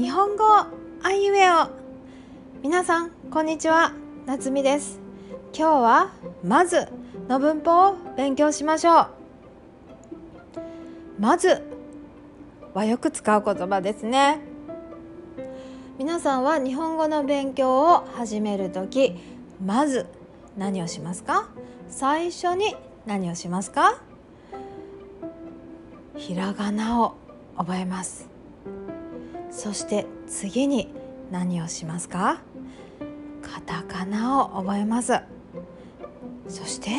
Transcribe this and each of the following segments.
日本語あいうえお皆さんこんにちは。夏美です。今日はまずの文法を勉強しましょう。まずはよく使う言葉ですね。皆さんは日本語の勉強を始める時まず何をしますか？最初に何をしますか？ひらがなを覚えます。そして次に何をしますか？カタカナを覚えます。そして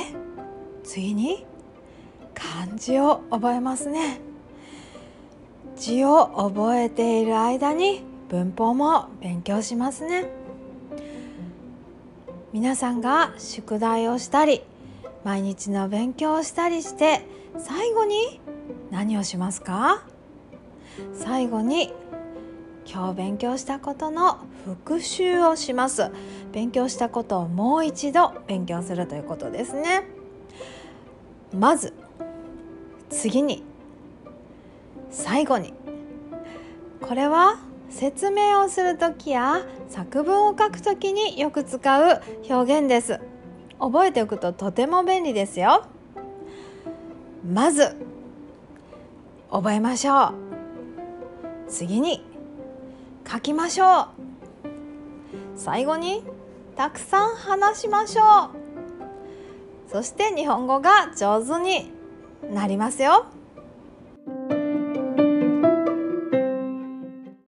次に漢字を覚えますね。字を覚えている間に文法も勉強しますね。皆さんが宿題をしたり毎日の勉強をしたりして最後に何をしますか？最後に今日勉強したことの復習をします。勉強したことをもう一度勉強するということですね。まず次に最後にこれは説明をする時や作文を書く時によく使う表現です。覚えておくととても便利ですよ。まず覚えましょう。次に書きましょう最後にたくさん話しましょうそして日本語が上手になりますよ。